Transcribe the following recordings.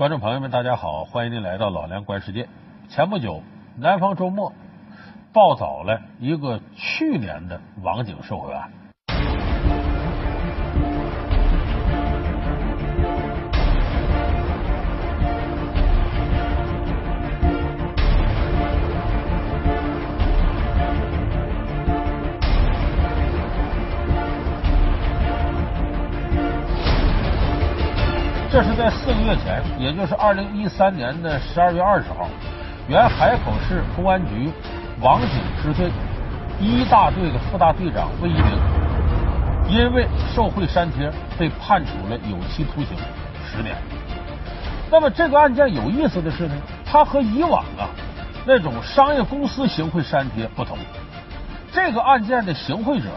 观众朋友们，大家好，欢迎您来到老梁观世界。前不久，南方周末报道了一个去年的网警受贿案。这是在四个月前，也就是二零一三年的十二月二十号，原海口市公安局网警支队一大队的副大队长魏一鸣，因为受贿删帖被判处了有期徒刑十年。那么这个案件有意思的是呢，它和以往啊那种商业公司行贿删帖不同，这个案件的行贿者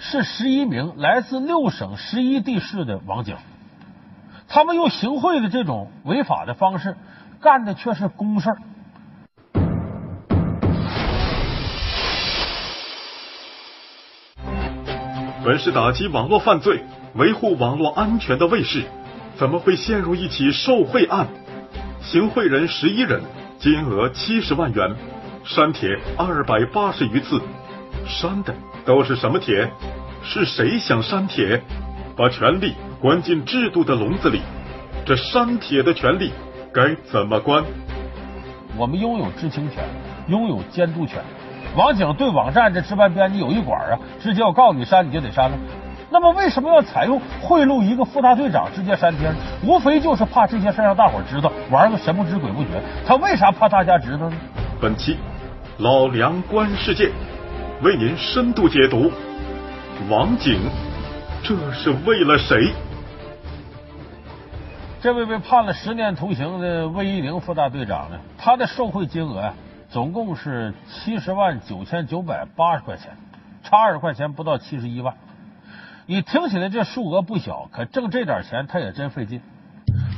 是十一名来自六省十一地市的网警。他们用行贿的这种违法的方式，干的却是公事儿。本是打击网络犯罪、维护网络安全的卫士，怎么会陷入一起受贿案？行贿人十一人，金额七十万元，删帖二百八十余次，删的都是什么帖？是谁想删帖？把权力关进制度的笼子里，这删帖的权利该怎么关？我们拥有知情权，拥有监督权。网警对网站这值班编辑有一管啊，直接我告诉你删你就得删了。那么为什么要采用贿赂一个副大队长直接删帖呢？无非就是怕这些事让大伙知道，玩个神不知鬼不觉。他为啥怕大家知道呢？本期老梁观世界为您深度解读网警。这是为了谁？这位被判了十年徒刑的魏一宁副大队长呢？他的受贿金额啊，总共是七十万九千九百八十块钱，差二十块钱不到七十一万。你听起来这数额不小，可挣这点钱他也真费劲。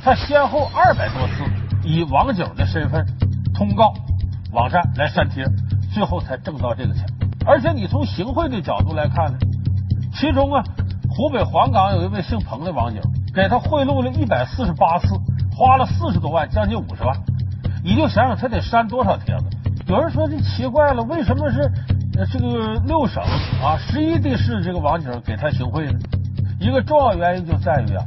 他先后二百多次以网警的身份通告网站来删帖，最后才挣到这个钱。而且你从行贿的角度来看呢，其中啊。湖北黄冈有一位姓彭的网警，给他贿赂了一百四十八次，花了四十多万，将近五十万。你就想想他得删多少帖子？有人说这奇怪了，为什么是这个六省啊十一地市这个网警给他行贿呢？一个重要原因就在于啊，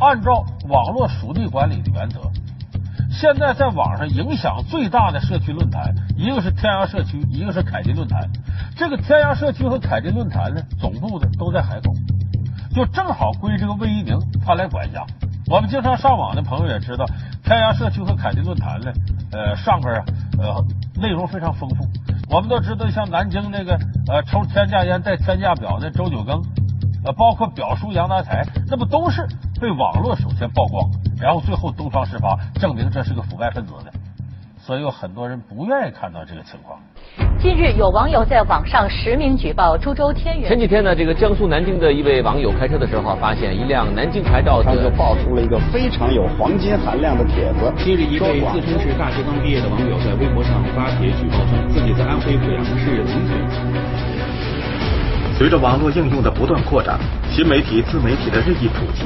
按照网络属地管理的原则，现在在网上影响最大的社区论坛，一个是天涯社区，一个是凯迪论坛。这个天涯社区和凯迪论坛呢，总部的都在海口。就正好归这个魏一宁他来管辖。我们经常上网的朋友也知道，天涯社区和凯迪论坛呢，呃，上边啊，呃，内容非常丰富。我们都知道，像南京那个呃抽天价烟带天价表的周九更，呃，包括表叔杨达才，那不都是被网络首先曝光，然后最后东窗事发，证明这是个腐败分子的。所以有很多人不愿意看到这个情况。近日，有网友在网上实名举报株洲天元。前几天呢，这个江苏南京的一位网友开车的时候，发现一辆南京牌照他就爆出了一个非常有黄金含量的帖子。近日，一位自称是大学刚毕业的网友在微博上发帖举报称，自己在安徽阜阳市农村。随着网络应用的不断扩展，新媒体、自媒体的日益普及，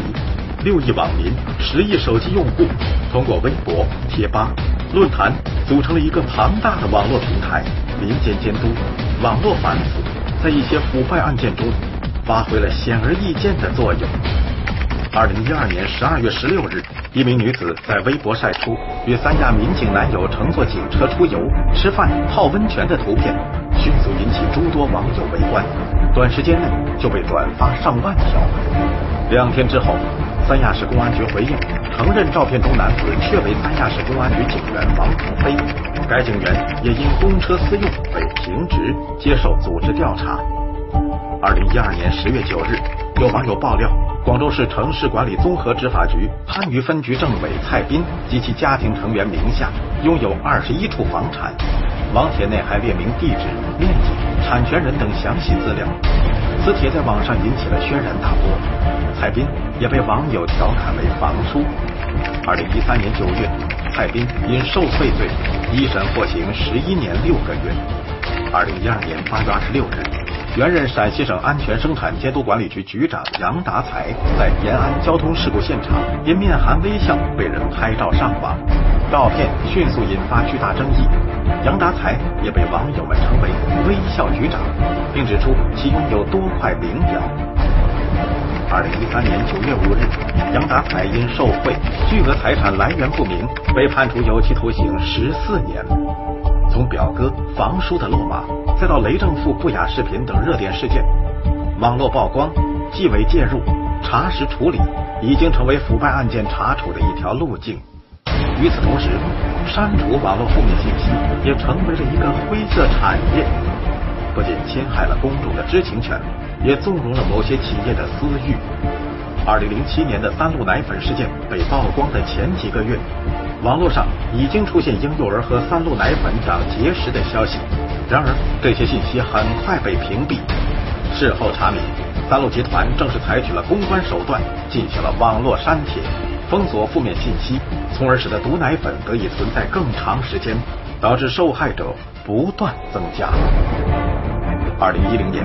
六亿网民、十亿手机用户通过微博、贴吧。论坛组成了一个庞大的网络平台，民间监督、网络反腐，在一些腐败案件中发挥了显而易见的作用。二零一二年十二月十六日，一名女子在微博晒出与三亚民警男友乘坐警车出游、吃饭、泡温泉的图片，迅速引起诸多网友围观，短时间内就被转发上万条。两天之后。三亚市公安局回应，承认照片中男子确为三亚市公安局警员王鹏飞，该警员也因公车私用被停职，接受组织调查。二零一二年十月九日，有网友爆料，广州市城市管理综合执法局番禺分局政委蔡斌及其家庭成员名下拥有二十一处房产，网帖内还列明地址、面积、产权人等详细资料。此帖在网上引起了轩然大波，蔡斌也被网友调侃为“房叔”。二零一三年九月，蔡斌因受贿罪一审获刑十一年六个月。二零一二年八月二十六日，原任陕西省安全生产监督管理局局长杨达才在延安交通事故现场因面含微笑被人拍照上网，照片迅速引发巨大争议。杨达才也被网友们称为“微笑局长”，并指出其拥有多块名表。二零一三年九月五日，杨达才因受贿、巨额财产来源不明，被判处有期徒刑十四年。从表哥房叔的落马，再到雷正富不雅视频等热点事件，网络曝光、纪委介入、查实处理，已经成为腐败案件查处的一条路径。与此同时，删除网络负面信息也成为了一个灰色产业，不仅侵害了公众的知情权，也纵容了某些企业的私欲。二零零七年的三鹿奶粉事件被曝光的前几个月。网络上已经出现婴幼儿和三鹿奶粉长结石的消息，然而这些信息很快被屏蔽。事后查明，三鹿集团正是采取了公关手段，进行了网络删帖、封锁负面信息，从而使得毒奶粉得以存在更长时间，导致受害者不断增加。二零一零年，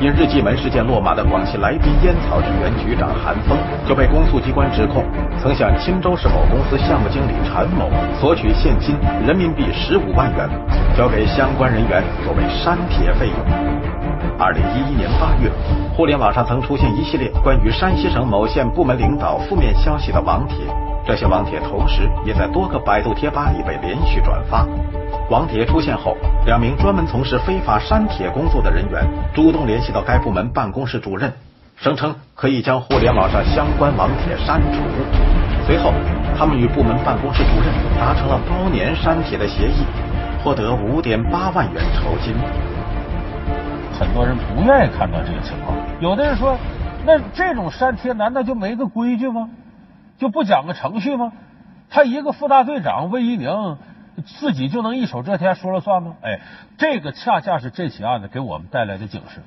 因日记门事件落马的广西来宾烟草局原局长韩峰就被公诉机关指控，曾向钦州市某公司项目经理陈某索取现金人民币十五万元，交给相关人员作为删帖费用。二零一一年八月，互联网上曾出现一系列关于山西省某县部门领导负面消息的网帖，这些网帖同时也在多个百度贴吧里被连续转发。网帖出现后，两名专门从事非法删帖工作的人员主动联系到该部门办公室主任，声称可以将互联网上相关网帖删除。随后，他们与部门办公室主任达成了包年删帖的协议，获得五点八万元酬金。很多人不愿意看到这个情况，有的人说，那这种删帖难道就没个规矩吗？就不讲个程序吗？他一个副大队长魏一宁。自己就能一手遮天说了算吗？哎，这个恰恰是这起案子给我们带来的警示，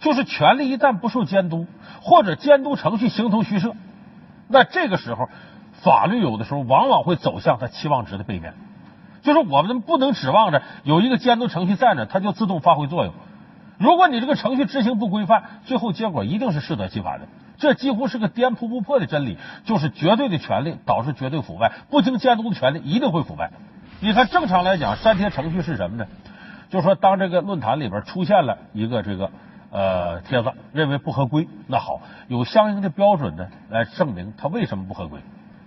就是权力一旦不受监督，或者监督程序形同虚设，那这个时候法律有的时候往往会走向它期望值的背面。就是我们不能指望着有一个监督程序在那，它就自动发挥作用。如果你这个程序执行不规范，最后结果一定是适得其反的。这几乎是个颠扑不破的真理，就是绝对的权力导致绝对腐败，不经监督的权利一定会腐败。你看，正常来讲，删帖程序是什么呢？就说当这个论坛里边出现了一个这个呃帖子，认为不合规，那好，有相应的标准呢来证明他为什么不合规。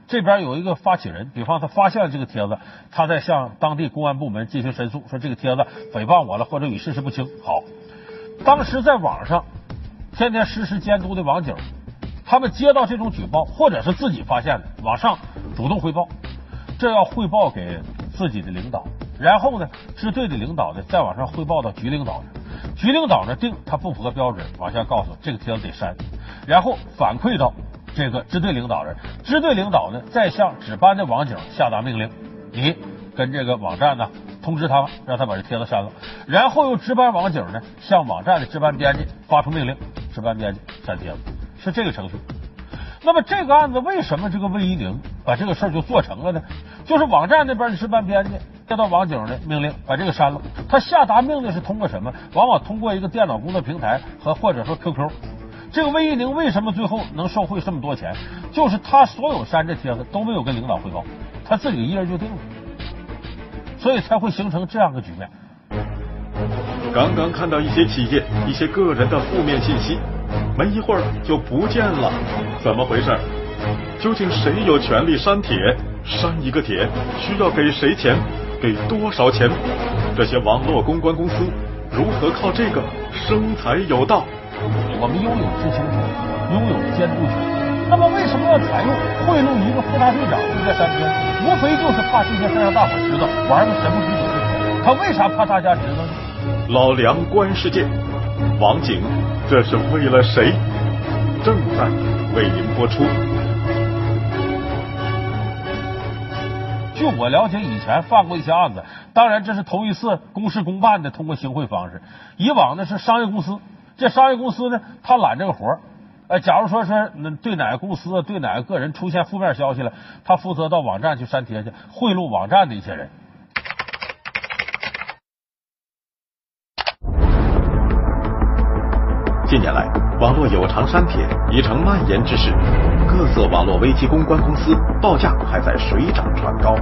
这边有一个发起人，比方他发现了这个帖子，他在向当地公安部门进行申诉，说这个帖子诽谤我了，或者与事实不清。好，当时在网上天天实时监督的网警，他们接到这种举报，或者是自己发现的，往上主动汇报，这要汇报给。自己的领导，然后呢，支队的领导呢，再往上汇报到局领导局领导呢定他不符合标准，往下告诉这个帖子得删，然后反馈到这个支队领导人，支队领导呢再向值班的网警下达命令，你跟这个网站呢通知他，让他把这帖子删了，然后由值班网警呢向网站的值班编辑发出命令，值班编辑删帖子，是这个程序。那么这个案子为什么这个魏一宁把这个事儿就做成了呢？就是网站那边的值班编辑接到网警的命令，把这个删了。他下达命令是通过什么？往往通过一个电脑工作平台和或者说 QQ。这个魏一宁为什么最后能受贿这么多钱？就是他所有删这帖子都没有跟领导汇报，他自己一人就定了，所以才会形成这样的局面。刚刚看到一些企业、一些个人的负面信息。没一会儿就不见了，怎么回事？究竟谁有权利删帖？删一个帖需要给谁钱？给多少钱？这些网络公关公司如何靠这个生财有道？我们拥有知情权，拥有监督权，那么为什么要采用贿赂一个副大队长这个删帖？无非就是怕这些事让大伙知道，玩个神不知鬼不觉。他为啥怕大家知道呢？老梁观世界，网警。这是为了谁？正在为您播出。据我了解，以前犯过一些案子，当然这是头一次公事公办的通过行贿方式。以往呢是商业公司，这商业公司呢他揽这个活儿。呃，假如说是对哪个公司、对哪个个人出现负面消息了，他负责到网站去删帖去，贿赂网站的一些人。近年来，网络有偿删帖已成蔓延之势，各色网络危机公关公司报价还在水涨船高。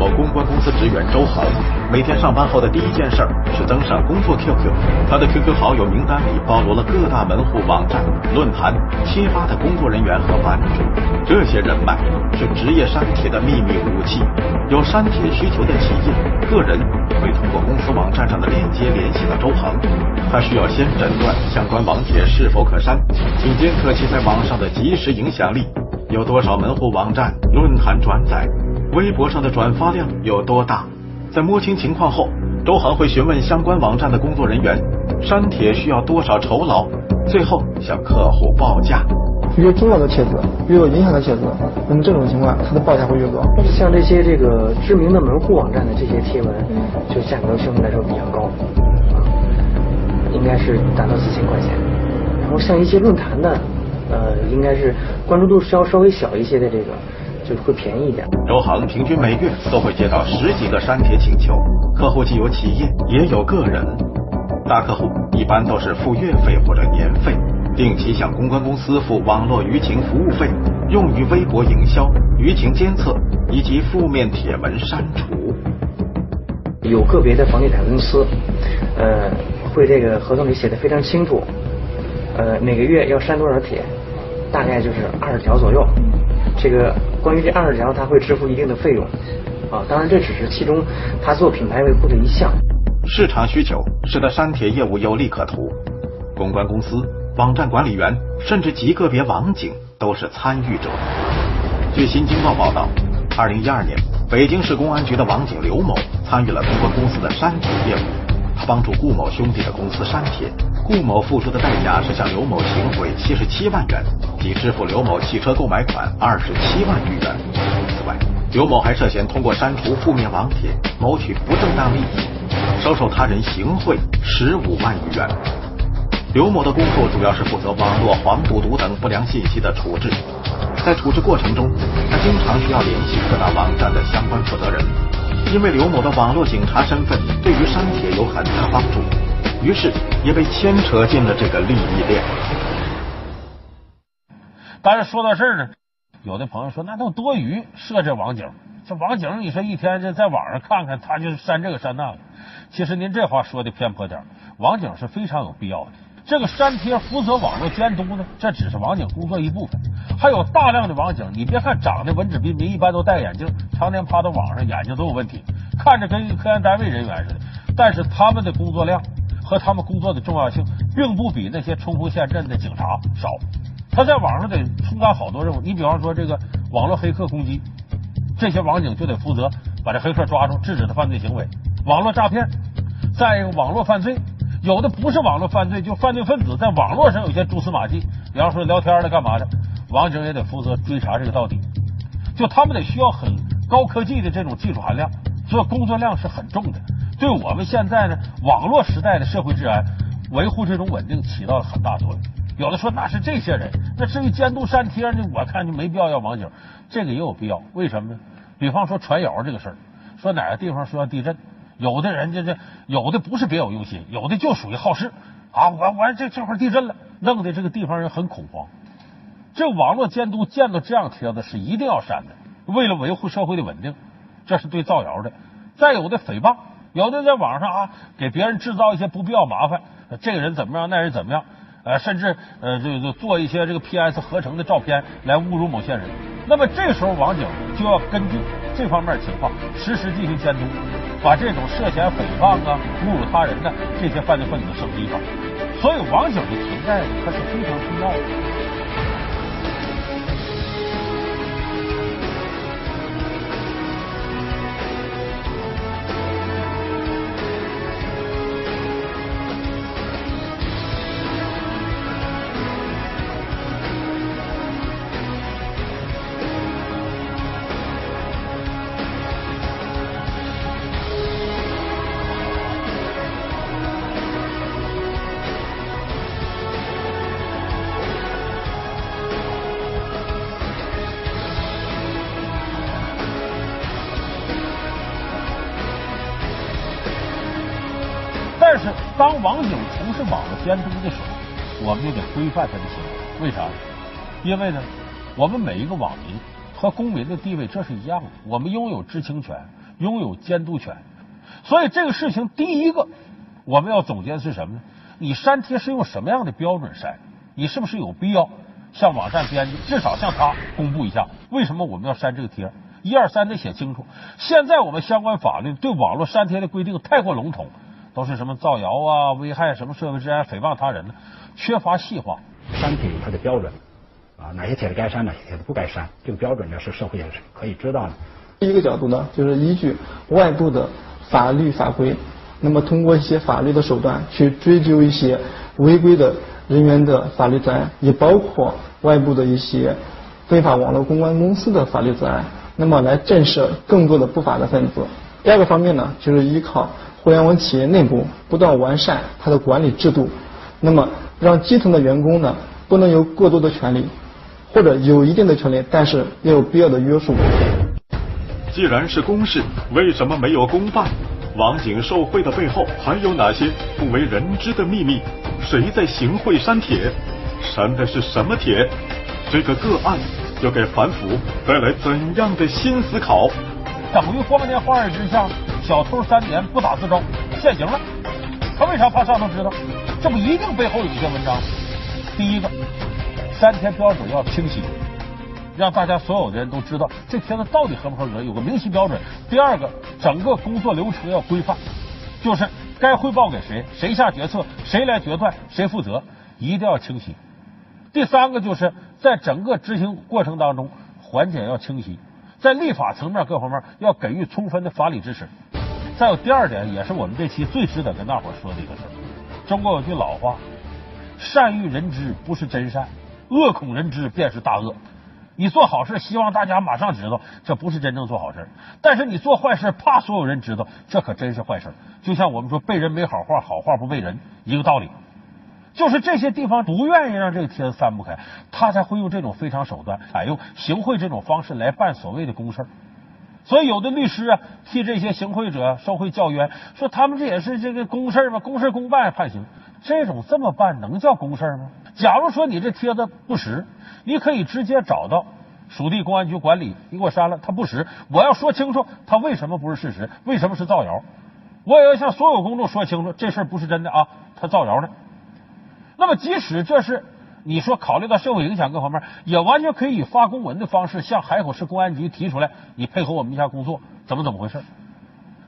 某公关公司职员周恒，每天上班后的第一件事是登上工作 QQ。他的 QQ 好友名单里包罗了各大门户网站、论坛、贴吧的工作人员和版主。这些人脉是职业删帖的秘密武器。有删帖需求的企业、个人会通过公司网站上的链接联系到周恒。他需要先诊断相关网帖是否可删，并监测其在网上的即时影响力，有多少门户网站、论坛转载。微博上的转发量有多大？在摸清情况后，周航会询问相关网站的工作人员，删帖需要多少酬劳，最后向客户报价。越重要的帖子，越有影响的帖子，那么这种情况，它的报价会越高。像这些这个知名的门户网站的这些贴文，就价格相对来说比较高，啊，应该是达到四千块钱。然后像一些论坛的，呃，应该是关注度稍稍微小一些的这个。就会便宜一点。周航平均每月都会接到十几个删帖请求，客户既有企业也有个人。大客户一般都是付月费或者年费，定期向公关公司付网络舆情服务费，用于微博营销、舆情监测以及负面帖文删除。有个别的房地产公司，呃，会这个合同里写的非常清楚，呃，每个月要删多少帖，大概就是二十条左右。这个关于这二十条，他会支付一定的费用啊。当然，这只是其中他做品牌维护的一项。市场需求使得删帖业务有利可图，公关公司、网站管理员，甚至极个别网警都是参与者。据新京报报道，二零一二年，北京市公安局的网警刘某参与了公关公司的删帖业务，他帮助顾某兄弟的公司删帖。顾某付出的代价是向刘某行贿七十七万元，即支付刘某汽车购买款二十七万余元。此外，刘某还涉嫌通过删除负面网帖谋取不正当利益，收受他人行贿十五万余元。刘某的工作主要是负责网络黄赌毒等不良信息的处置，在处置过程中，他经常需要联系各大网站的相关负责人，因为刘某的网络警察身份对于删帖有很大帮助。于是也被牵扯进了这个利益链。但是说到这儿呢，有的朋友说那都多余，设置网警，这网警你说一天就在网上看看，他就删这个删那个。其实您这话说的偏颇点，网警是非常有必要的。这个删帖负责网络监督呢，这只是网警工作一部分，还有大量的网警，你别看长得文质彬彬，一般都戴眼镜，常年趴到网上，眼睛都有问题，看着跟科研单位人员似的，但是他们的工作量。和他们工作的重要性，并不比那些冲锋陷阵的警察少。他在网上得充当好多任务。你比方说这个网络黑客攻击，这些网警就得负责把这黑客抓住，制止他犯罪行为。网络诈骗，再一个网络犯罪，有的不是网络犯罪，就犯罪分子在网络上有些蛛丝马迹，比方说聊天的干嘛的，网警也得负责追查这个到底。就他们得需要很高科技的这种技术含量，所以工作量是很重的。对我们现在呢，网络时代的社会治安维护这种稳定起到了很大作用。有的说那是这些人，那至于监督删帖呢，我看就没必要要网警，这个也有必要。为什么呢？比方说传谣这个事儿，说哪个地方说要地震，有的人家这有的不是别有用心，有的就属于好事啊。我我这这块地震了，弄得这个地方人很恐慌。这网络监督见到这样帖子是一定要删的，为了维护社会的稳定，这是对造谣的。再有的诽谤。有的在网上啊，给别人制造一些不必要麻烦，这个人怎么样，那人怎么样，呃，甚至呃，就就做一些这个 PS 合成的照片来侮辱某些人。那么这时候网警就要根据这方面情况实时进行监督，把这种涉嫌诽谤啊、侮辱他人的这些犯罪分子绳之以法。所以网警的存在它是非常重要的。当网警从事网络监督的时候，我们就得规范他的行为。为啥？因为呢，我们每一个网民和公民的地位这是一样的，我们拥有知情权，拥有监督权。所以这个事情，第一个我们要总结的是什么呢？你删帖是用什么样的标准删？你是不是有必要向网站编辑，至少向他公布一下，为什么我们要删这个贴？一二三得写清楚。现在我们相关法律对网络删帖的规定太过笼统，都是什么造谣啊、危害什么社会治安、诽谤他人的，缺乏细化。删帖它的标准啊，哪些帖子该删，哪些帖子不该删，这个标准呢是社会也是可以知道的。第一个角度呢，就是依据外部的法律法规，那么通过一些法律的手段去追究一些违规的人员的法律责任，也包括外部的一些非法网络公关公司的法律责任。那么来震慑更多的不法的分子。第二个方面呢，就是依靠互联网企业内部不断完善它的管理制度，那么让基层的员工呢不能有过多的权利，或者有一定的权利，但是也有必要的约束。既然是公事，为什么没有公办？网警受贿的背后还有哪些不为人知的秘密？谁在行贿删帖？删的是什么帖？这个个案。又给反腐带来怎样的新思考？等于光天化日之下，小偷三年不打自招，现行了。他为啥怕上头知道？这不一定背后有一篇文章。第一个，删帖标准要清晰，让大家所有的人都知道这帖子到底合不合格，有个明晰标准。第二个，整个工作流程要规范，就是该汇报给谁，谁下决策，谁来决断，谁负责，一定要清晰。第三个就是在整个执行过程当中，环节要清晰，在立法层面各方面要给予充分的法理支持。再有第二点，也是我们这期最值得跟大伙说的一个事中国有句老话：“善欲人知不是真善，恶恐人知便是大恶。”你做好事希望大家马上知道，这不是真正做好事；但是你做坏事怕所有人知道，这可真是坏事。就像我们说“被人没好话，好话不被人”一个道理。就是这些地方不愿意让这个帖子散不开，他才会用这种非常手段，采用行贿这种方式来办所谓的公事。所以有的律师啊，替这些行贿者受贿叫冤，说他们这也是这个公事吗？公事公办判刑，这种这么办能叫公事吗？假如说你这帖子不实，你可以直接找到属地公安局管理，你给我删了，他不实，我要说清楚他为什么不是事实，为什么是造谣，我也要向所有公众说清楚，这事不是真的啊，他造谣的。那么，即使这是你说考虑到社会影响各方面，也完全可以以发公文的方式向海口市公安局提出来，你配合我们一下工作，怎么怎么回事？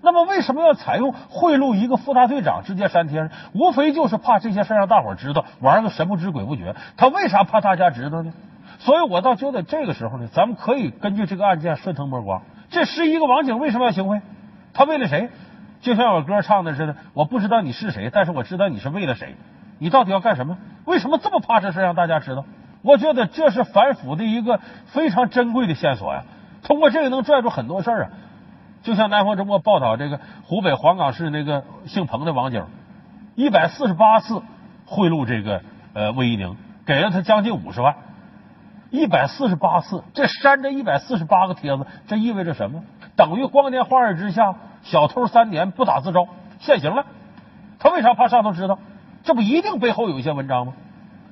那么，为什么要采用贿赂一个副大队长直接删帖？无非就是怕这些事让大伙知道，玩个神不知鬼不觉。他为啥怕大家知道呢？所以我倒觉得这个时候呢，咱们可以根据这个案件顺藤摸瓜。这十一个网警为什么要行贿？他为了谁？就像我歌唱的似的，我不知道你是谁，但是我知道你是为了谁。你到底要干什么？为什么这么怕这事让大家知道？我觉得这是反腐的一个非常珍贵的线索呀。通过这个能拽住很多事儿啊。就像南方周末报道这个湖北黄冈市那个姓彭的网警，一百四十八次贿赂这个呃魏一宁，给了他将近五十万。一百四十八次，这删这一百四十八个帖子，这意味着什么？等于光天化日之下，小偷三年不打自招，现行了。他为啥怕上头知道？这不一定背后有一些文章吗？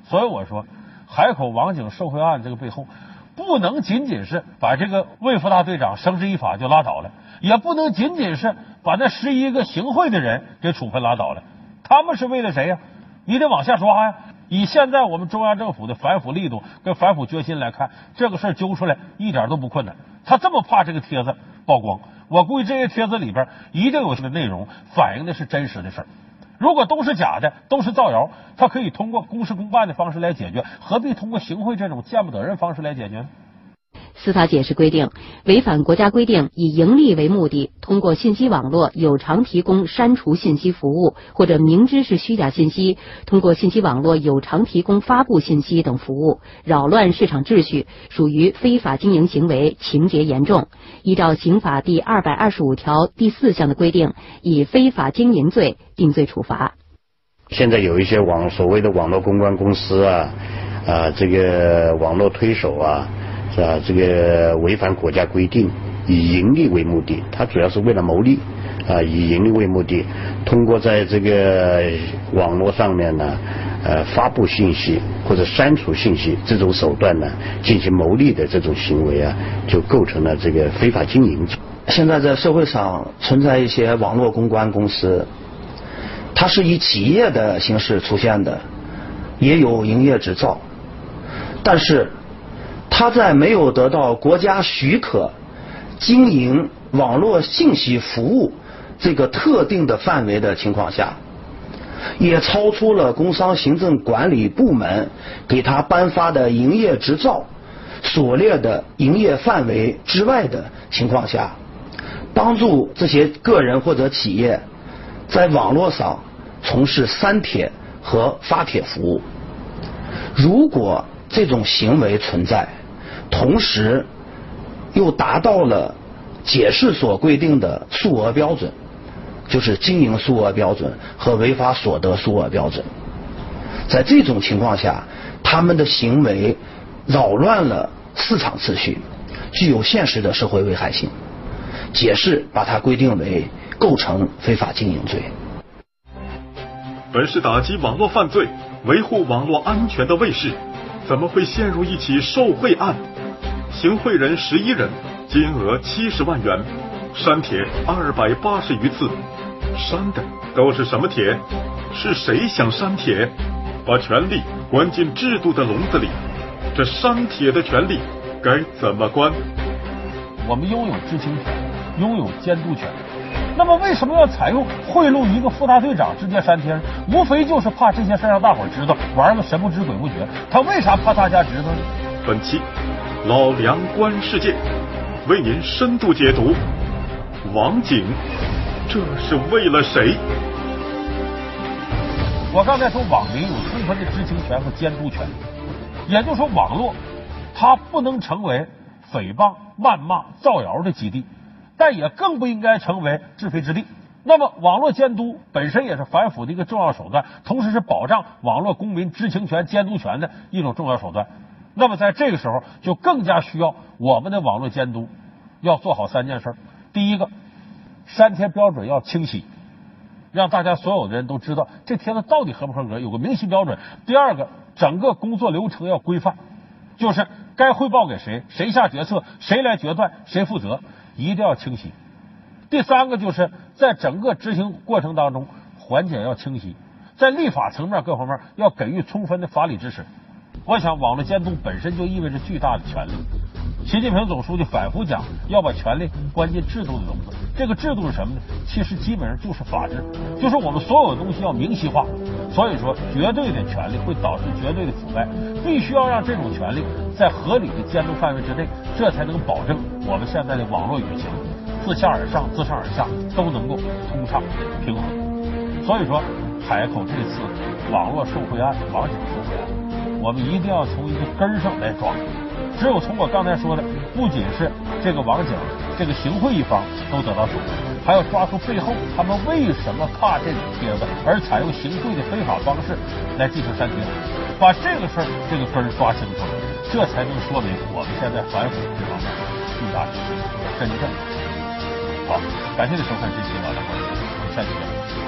所以我说，海口网警受贿案这个背后，不能仅仅是把这个魏副大队长绳之以法就拉倒了，也不能仅仅是把那十一个行贿的人给处分拉倒了。他们是为了谁呀？你得往下抓呀！以现在我们中央政府的反腐力度跟反腐决心来看，这个事儿揪出来一点都不困难。他这么怕这个帖子曝光，我估计这些帖子里边一定有些内容反映的是真实的事儿。如果都是假的，都是造谣，他可以通过公事公办的方式来解决，何必通过行贿这种见不得人方式来解决呢？司法解释规定，违反国家规定以盈利为目的，通过信息网络有偿提供删除信息服务，或者明知是虚假信息，通过信息网络有偿提供发布信息等服务，扰乱市场秩序，属于非法经营行为，情节严重。依照刑法第二百二十五条第四项的规定，以非法经营罪定罪处罚。现在有一些网所谓的网络公关公司啊，啊，这个网络推手啊。是吧？这个违反国家规定，以盈利为目的，它主要是为了牟利，啊以盈利为目的，通过在这个网络上面呢，呃发布信息或者删除信息这种手段呢进行牟利的这种行为啊，就构成了这个非法经营。现在在社会上存在一些网络公关公司，它是以企业的形式出现的，也有营业执照，但是他在没有得到国家许可经营网络信息服务这个特定的范围的情况下，也超出了工商行政管理部门给他颁发的营业执照所列的营业范围之外的情况下。帮助这些个人或者企业在网络上从事删帖和发帖服务。如果这种行为存在，同时又达到了解释所规定的数额标准，就是经营数额标准和违法所得数额标准，在这种情况下，他们的行为扰乱了市场秩序，具有现实的社会危害性。解释把它规定为构成非法经营罪。本是打击网络犯罪、维护网络安全的卫士，怎么会陷入一起受贿案？行贿人十一人，金额七十万元，删帖二百八十余次，删的都是什么帖？是谁想删帖？把权力关进制度的笼子里，这删帖的权利该怎么关？我们拥有知情权。拥有监督权，那么为什么要采用贿赂一个副大队长直接删帖？无非就是怕这些事让大伙知道，玩个神不知鬼不觉。他为啥怕大家知道呢？本期老梁观世界为您深度解读网警，这是为了谁？我刚才说网民有充分的知情权和监督权，也就是说网络它不能成为诽谤、谩骂、造谣的基地。但也更不应该成为是非之地。那么，网络监督本身也是反腐的一个重要手段，同时是保障网络公民知情权、监督权的一种重要手段。那么，在这个时候，就更加需要我们的网络监督要做好三件事：第一个，删帖标准要清晰，让大家所有的人都知道这帖子到底合不合格，有个明晰标准；第二个，整个工作流程要规范，就是该汇报给谁，谁下决策，谁来决断，谁负责。一定要清晰。第三个就是在整个执行过程当中，环节要清晰，在立法层面各方面要给予充分的法理支持。我想，网络监督本身就意味着巨大的权利。习近平总书记反复讲，要把权力关进制度的笼子。这个制度是什么呢？其实基本上就是法治，就是我们所有的东西要明晰化。所以说，绝对的权利会导致绝对的腐败，必须要让这种权利在合理的监督范围之内，这才能保证我们现在的网络舆情自下而上、自上而下都能够通畅平衡。所以说，海口这次网络受贿案、网警受贿案，我们一定要从一个根儿上来抓。只有从我刚才说的，不仅是这个网警、这个行贿一方都得到手，还要抓住背后他们为什么怕这种帖子而采用行贿的非法方式来进行删帖，把这个事儿这个根儿抓清楚，这才能说明我们现在反腐这方面巨大的真正好。感谢您收看这期《老梁观我们下期见。